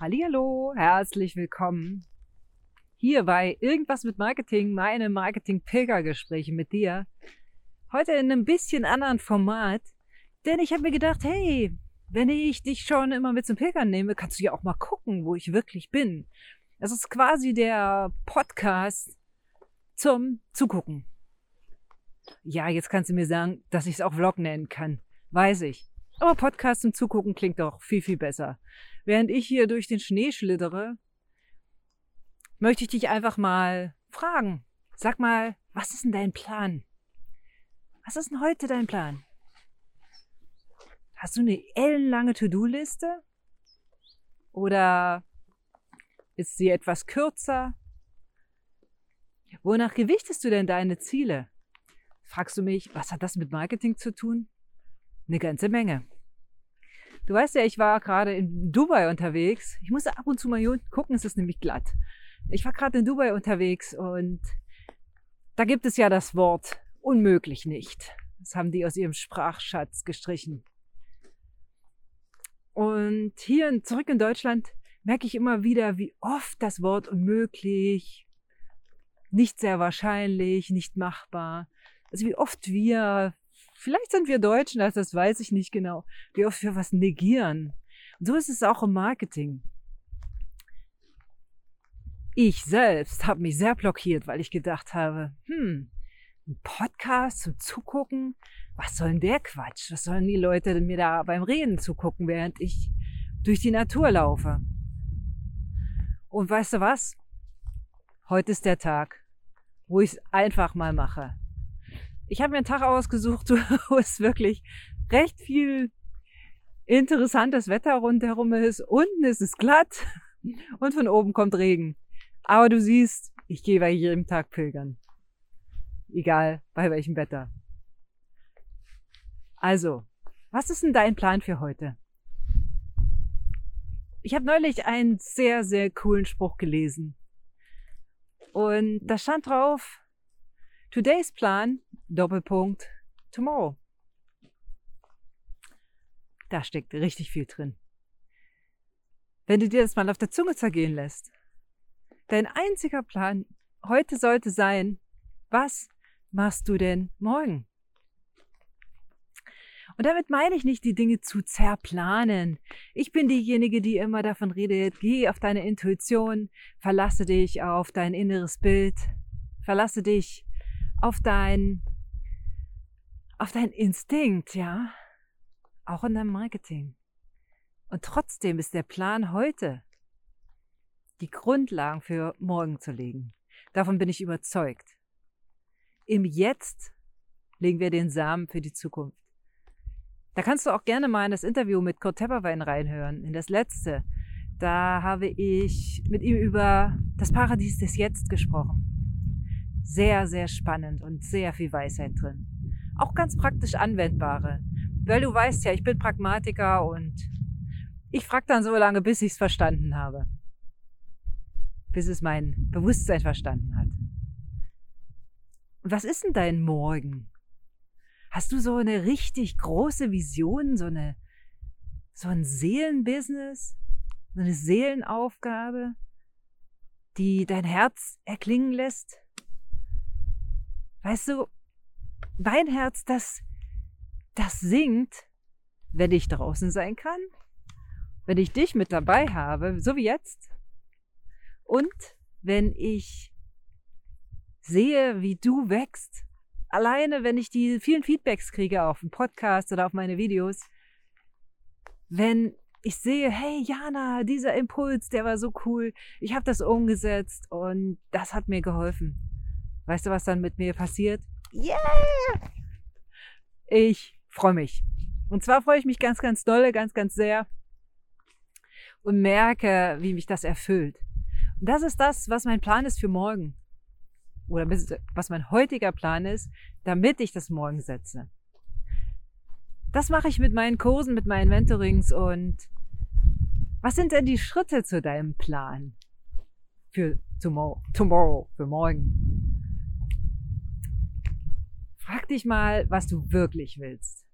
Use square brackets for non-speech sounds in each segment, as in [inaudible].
Hallihallo, herzlich willkommen hier bei Irgendwas mit Marketing, meine Marketing-Pilgergespräche mit dir. Heute in einem bisschen anderen Format, denn ich habe mir gedacht, hey, wenn ich dich schon immer mit zum Pilgern nehme, kannst du ja auch mal gucken, wo ich wirklich bin. Das ist quasi der Podcast zum Zugucken. Ja, jetzt kannst du mir sagen, dass ich es auch Vlog nennen kann. Weiß ich. Aber Podcast zum Zugucken klingt doch viel, viel besser. Während ich hier durch den Schnee schlittere, möchte ich dich einfach mal fragen. Sag mal, was ist denn dein Plan? Was ist denn heute dein Plan? Hast du eine ellenlange To-Do-Liste? Oder ist sie etwas kürzer? Wonach gewichtest du denn deine Ziele? Fragst du mich, was hat das mit Marketing zu tun? Eine ganze Menge. Du weißt ja, ich war gerade in Dubai unterwegs. Ich musste ab und zu mal hier unten gucken, es ist nämlich glatt. Ich war gerade in Dubai unterwegs und da gibt es ja das Wort unmöglich nicht. Das haben die aus ihrem Sprachschatz gestrichen. Und hier zurück in Deutschland merke ich immer wieder, wie oft das Wort unmöglich, nicht sehr wahrscheinlich, nicht machbar. Also wie oft wir, vielleicht sind wir Deutschen, das weiß ich nicht genau, wie oft wir was negieren. Und so ist es auch im Marketing. Ich selbst habe mich sehr blockiert, weil ich gedacht habe, hm, ein Podcast zum Zugucken, was soll denn der Quatsch? Was sollen die Leute denn mir da beim Reden zugucken, während ich durch die Natur laufe? Und weißt du was? Heute ist der Tag, wo ich es einfach mal mache. Ich habe mir einen Tag ausgesucht, [laughs] wo es wirklich recht viel interessantes Wetter rundherum ist. Unten ist es glatt [laughs] und von oben kommt Regen. Aber du siehst, ich gehe bei jedem Tag pilgern. Egal bei welchem Wetter. Also, was ist denn dein Plan für heute? Ich habe neulich einen sehr, sehr coolen Spruch gelesen. Und da stand drauf, Today's Plan, Doppelpunkt, Tomorrow. Da steckt richtig viel drin. Wenn du dir das mal auf der Zunge zergehen lässt, Dein einziger Plan heute sollte sein, was machst du denn morgen? Und damit meine ich nicht, die Dinge zu zerplanen. Ich bin diejenige, die immer davon redet, geh auf deine Intuition, verlasse dich auf dein inneres Bild, verlasse dich auf dein, auf dein Instinkt, ja. Auch in deinem Marketing. Und trotzdem ist der Plan heute die Grundlagen für morgen zu legen. Davon bin ich überzeugt. Im Jetzt legen wir den Samen für die Zukunft. Da kannst du auch gerne mal in das Interview mit Kurt Tepperwein reinhören, in das letzte. Da habe ich mit ihm über das Paradies des Jetzt gesprochen. Sehr, sehr spannend und sehr viel Weisheit drin. Auch ganz praktisch anwendbare. Weil du weißt ja, ich bin Pragmatiker und ich frage dann so lange, bis ich es verstanden habe bis es mein Bewusstsein verstanden hat. Und was ist denn dein Morgen? Hast du so eine richtig große Vision, so eine so ein Seelenbusiness, so eine Seelenaufgabe, die dein Herz erklingen lässt? Weißt du, mein Herz, das das singt, wenn ich draußen sein kann, wenn ich dich mit dabei habe, so wie jetzt, und wenn ich sehe, wie du wächst, alleine wenn ich die vielen Feedbacks kriege auf dem Podcast oder auf meine Videos, wenn ich sehe, hey Jana, dieser Impuls, der war so cool, ich habe das umgesetzt und das hat mir geholfen. Weißt du, was dann mit mir passiert? Yeah! Ich freue mich. Und zwar freue ich mich ganz, ganz dolle, ganz, ganz sehr und merke, wie mich das erfüllt. Das ist das, was mein Plan ist für morgen. Oder was mein heutiger Plan ist, damit ich das morgen setze. Das mache ich mit meinen Kursen, mit meinen Mentorings und was sind denn die Schritte zu deinem Plan für tomorrow, tomorrow für morgen? Frag dich mal, was du wirklich willst.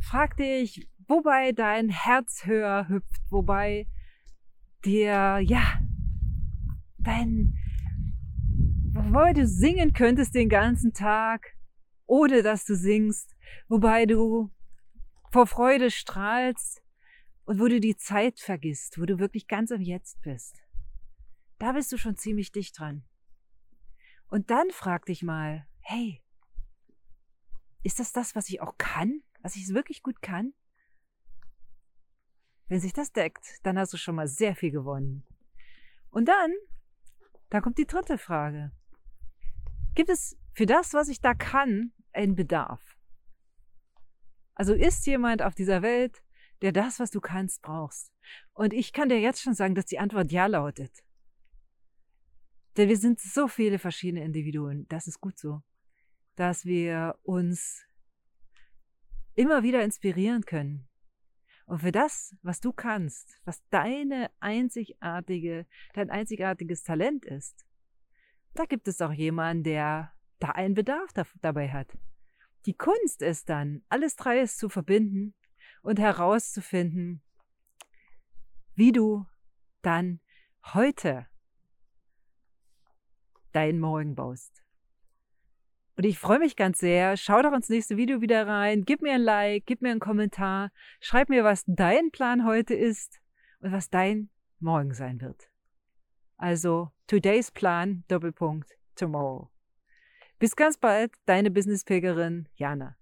Frag dich, wobei dein Herz höher hüpft, wobei dir, ja, dein, wobei du singen könntest den ganzen Tag, ohne dass du singst, wobei du vor Freude strahlst und wo du die Zeit vergisst, wo du wirklich ganz am Jetzt bist. Da bist du schon ziemlich dicht dran. Und dann frag dich mal, hey, ist das das, was ich auch kann? Was ich wirklich gut kann? Wenn sich das deckt, dann hast du schon mal sehr viel gewonnen. Und dann, da kommt die dritte Frage. Gibt es für das, was ich da kann, einen Bedarf? Also ist jemand auf dieser Welt, der das, was du kannst, brauchst? Und ich kann dir jetzt schon sagen, dass die Antwort ja lautet. Denn wir sind so viele verschiedene Individuen. Das ist gut so. Dass wir uns immer wieder inspirieren können. Und für das, was du kannst, was deine einzigartige, dein einzigartiges Talent ist, da gibt es auch jemanden, der da einen Bedarf dabei hat. Die Kunst ist dann, alles Dreies zu verbinden und herauszufinden, wie du dann heute deinen Morgen baust. Und ich freue mich ganz sehr. Schau doch ins nächste Video wieder rein. Gib mir ein Like, gib mir einen Kommentar. Schreib mir, was dein Plan heute ist und was dein Morgen sein wird. Also, today's Plan, Doppelpunkt, tomorrow. Bis ganz bald, deine Businesspilgerin Jana.